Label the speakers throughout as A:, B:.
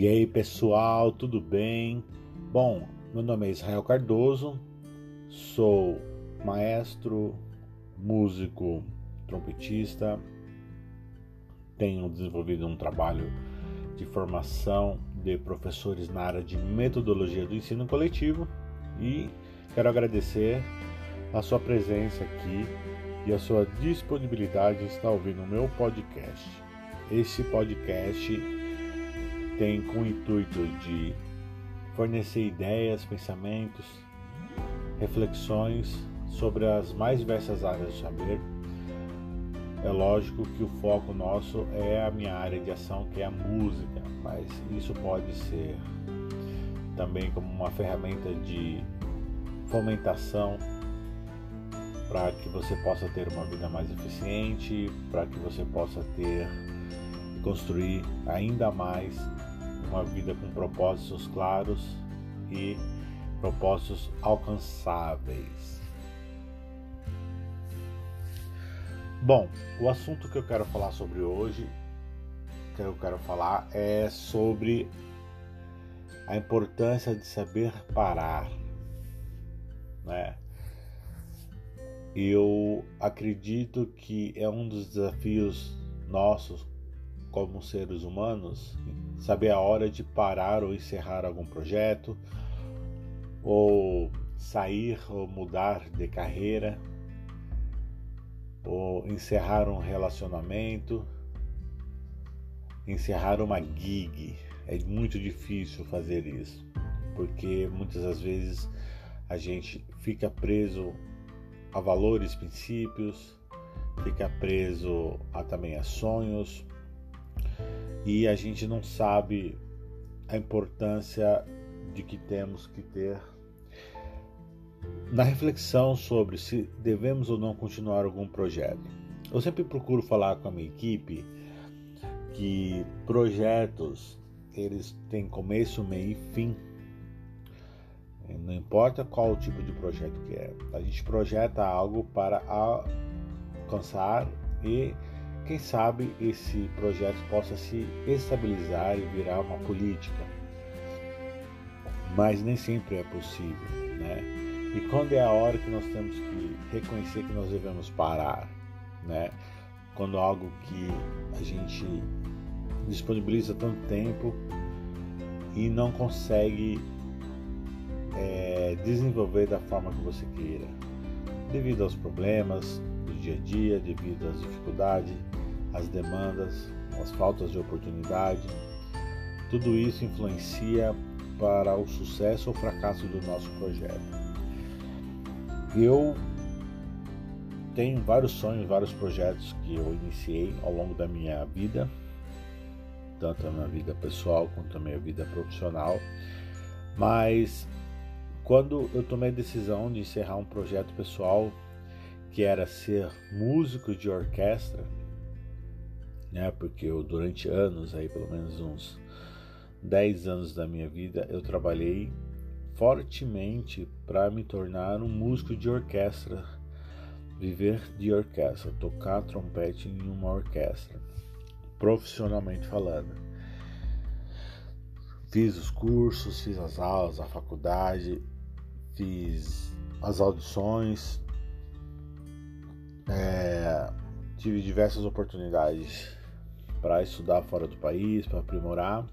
A: E aí pessoal, tudo bem? Bom, meu nome é Israel Cardoso, sou maestro, músico, trompetista, tenho desenvolvido um trabalho de formação de professores na área de metodologia do ensino coletivo e quero agradecer a sua presença aqui e a sua disponibilidade em estar ouvindo o meu podcast. Este podcast tem com o intuito de fornecer ideias, pensamentos, reflexões sobre as mais diversas áreas do saber. É lógico que o foco nosso é a minha área de ação, que é a música, mas isso pode ser também como uma ferramenta de fomentação para que você possa ter uma vida mais eficiente, para que você possa ter construir ainda mais uma vida com propósitos claros e propósitos alcançáveis. Bom, o assunto que eu quero falar sobre hoje, que eu quero falar é sobre a importância de saber parar, né? Eu acredito que é um dos desafios nossos como seres humanos, saber a hora de parar ou encerrar algum projeto, ou sair ou mudar de carreira, ou encerrar um relacionamento, encerrar uma gig. É muito difícil fazer isso, porque muitas das vezes a gente fica preso a valores, princípios, fica preso a também a sonhos, e a gente não sabe a importância de que temos que ter na reflexão sobre se devemos ou não continuar algum projeto. Eu sempre procuro falar com a minha equipe que projetos eles têm começo, meio e fim. Não importa qual tipo de projeto que é. A gente projeta algo para alcançar e quem sabe esse projeto possa se estabilizar e virar uma política. Mas nem sempre é possível, né? E quando é a hora que nós temos que reconhecer que nós devemos parar, né? Quando algo que a gente disponibiliza tanto tempo e não consegue é, desenvolver da forma que você queira, devido aos problemas do dia a dia, devido às dificuldades, as demandas, as faltas de oportunidade, tudo isso influencia para o sucesso ou fracasso do nosso projeto. Eu tenho vários sonhos, vários projetos que eu iniciei ao longo da minha vida, tanto na vida pessoal quanto na minha vida profissional, mas quando eu tomei a decisão de encerrar um projeto pessoal que era ser músico de orquestra, né? Porque eu durante anos, aí pelo menos uns 10 anos da minha vida, eu trabalhei fortemente para me tornar um músico de orquestra, viver de orquestra, tocar trompete em uma orquestra, profissionalmente falando. Fiz os cursos, fiz as aulas, a faculdade, fiz as audições, é, tive diversas oportunidades para estudar fora do país, para aprimorar,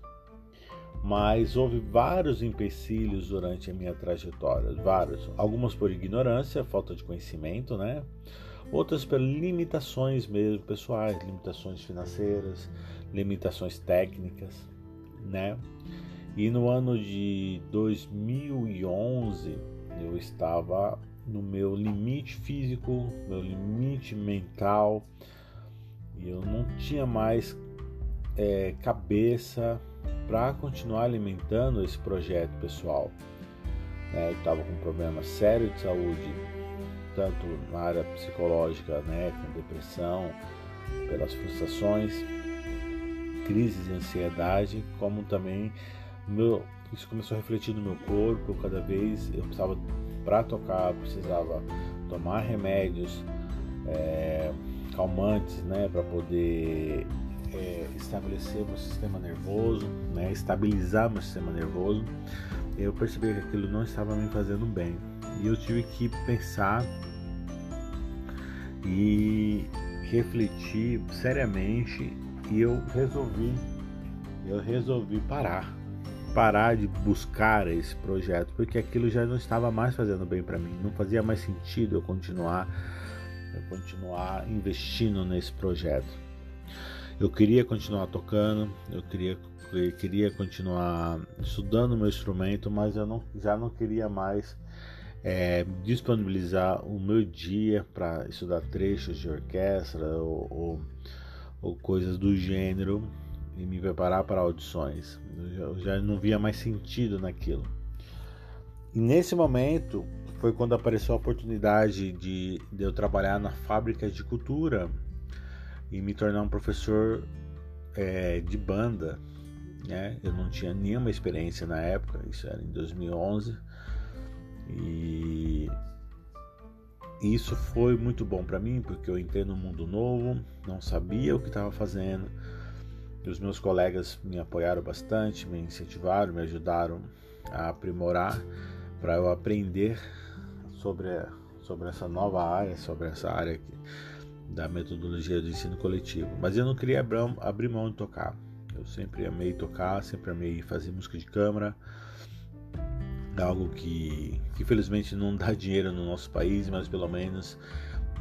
A: mas houve vários empecilhos durante a minha trajetória, vários, algumas por ignorância, falta de conhecimento, né? Outras por limitações mesmo pessoais, limitações financeiras, limitações técnicas, né? E no ano de 2011 eu estava no meu limite físico, meu limite mental, eu não tinha mais é, cabeça para continuar alimentando esse projeto pessoal. Né? Eu estava com um problema sério de saúde, tanto na área psicológica, né, com depressão, pelas frustrações, crises de ansiedade, como também meu, isso começou a refletir no meu corpo. Cada vez eu precisava, para tocar, precisava tomar remédios. É, calmantes, né, para poder é, estabelecer meu sistema nervoso, né, estabilizar meu sistema nervoso, eu percebi que aquilo não estava me fazendo bem. E eu tive que pensar e refletir seriamente e eu resolvi eu resolvi parar parar de buscar esse projeto porque aquilo já não estava mais fazendo bem para mim não fazia mais sentido eu continuar eu continuar investindo nesse projeto eu queria continuar tocando eu queria eu queria continuar estudando meu instrumento mas eu não, já não queria mais é, disponibilizar o meu dia para estudar trechos de orquestra ou, ou, ou, coisas do gênero e me preparar para audições. Eu já, não via mais sentido naquilo. E nesse momento foi quando apareceu a oportunidade de, de eu trabalhar na fábrica de cultura e me tornar um professor é, de banda. Né? Eu não tinha nenhuma experiência na época, isso era em 2011 e isso foi muito bom para mim porque eu entrei num mundo novo, não sabia o que estava fazendo. E os meus colegas me apoiaram bastante, me incentivaram, me ajudaram a aprimorar para eu aprender sobre, sobre essa nova área, sobre essa área da metodologia do ensino coletivo. Mas eu não queria abrir, mão de tocar. Eu sempre amei tocar, sempre amei fazer música de câmara algo que, que felizmente não dá dinheiro no nosso país, mas pelo menos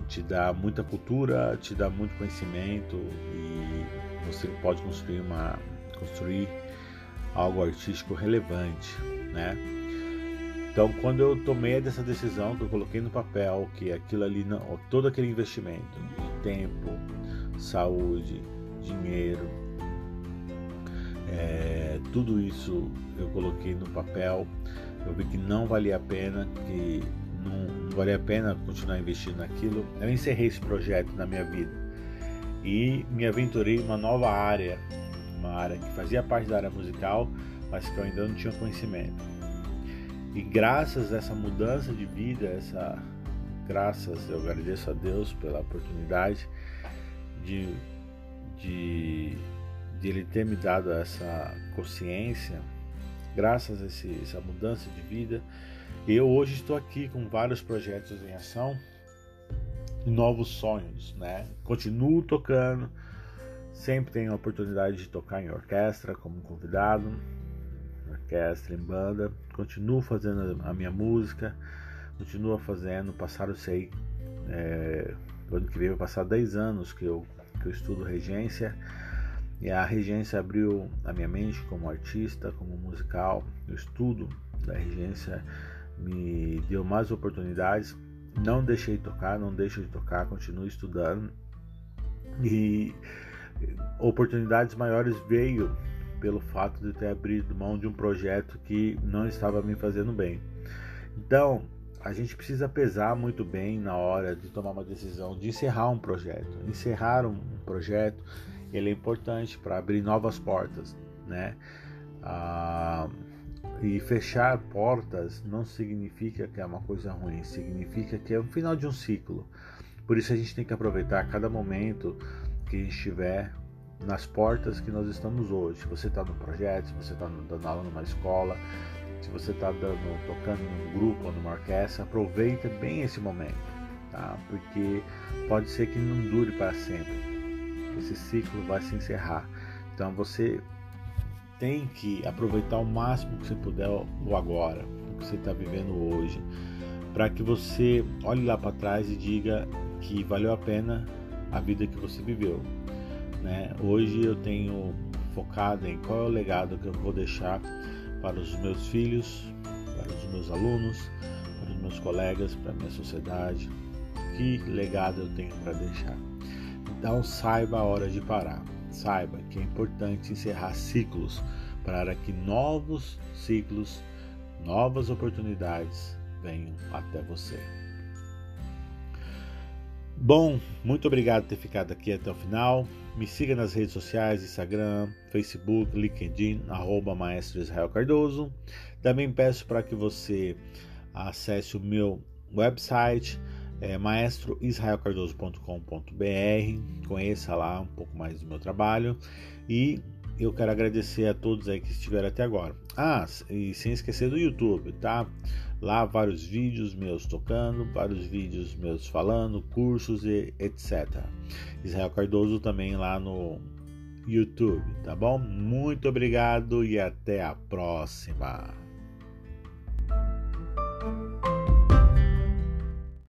A: te dá muita cultura, te dá muito conhecimento e você pode construir uma construir algo artístico relevante, né? Então, quando eu tomei dessa decisão, que eu coloquei no papel que aquilo ali, não, todo aquele investimento de tempo, saúde, dinheiro, é, tudo isso eu coloquei no papel eu vi que não valia a pena, que não, não valia a pena continuar investindo naquilo. Eu encerrei esse projeto na minha vida e me aventurei em uma nova área, uma área que fazia parte da área musical, mas que eu ainda não tinha conhecimento. E graças a essa mudança de vida, essa graças, eu agradeço a Deus pela oportunidade de, de, de Ele ter me dado essa consciência graças a esse, essa mudança de vida, eu hoje estou aqui com vários projetos em ação, novos sonhos, né? Continuo tocando, sempre tenho a oportunidade de tocar em orquestra como convidado, orquestra em banda, continuo fazendo a minha música, continuo fazendo, passaram sei, é, ano que vem vai passar 10 anos que eu, que eu estudo regência e a regência abriu a minha mente como artista, como musical. O estudo da regência me deu mais oportunidades. Não deixei de tocar, não deixo de tocar, continuo estudando. E oportunidades maiores veio pelo fato de ter abrido mão de um projeto que não estava me fazendo bem. Então, a gente precisa pesar muito bem na hora de tomar uma decisão de encerrar um projeto. Encerrar um projeto ele é importante para abrir novas portas, né? Ah, e fechar portas não significa que é uma coisa ruim, significa que é o final de um ciclo. Por isso a gente tem que aproveitar cada momento que a gente estiver nas portas que nós estamos hoje. Se você está no projeto, se você está dando aula numa escola, se você está tocando num grupo ou numa orquestra, aproveita bem esse momento, tá? Porque pode ser que não dure para sempre esse ciclo vai se encerrar. Então você tem que aproveitar o máximo que você puder o agora, o que você está vivendo hoje, para que você olhe lá para trás e diga que valeu a pena a vida que você viveu. Né? Hoje eu tenho focado em qual é o legado que eu vou deixar para os meus filhos, para os meus alunos, para os meus colegas, para a minha sociedade. Que legado eu tenho para deixar? Então saiba a hora de parar. Saiba que é importante encerrar ciclos para que novos ciclos, novas oportunidades venham até você. Bom, muito obrigado por ter ficado aqui até o final. Me siga nas redes sociais, Instagram, Facebook, LinkedIn, arroba Maestro Israel Cardoso. Também peço para que você acesse o meu website é maestroisraelcardoso.com.br. Conheça lá um pouco mais do meu trabalho e eu quero agradecer a todos aí que estiveram até agora. Ah, e sem esquecer do YouTube, tá? Lá vários vídeos meus tocando, vários vídeos meus falando, cursos e etc. Israel Cardoso também lá no YouTube, tá bom? Muito obrigado e até a próxima.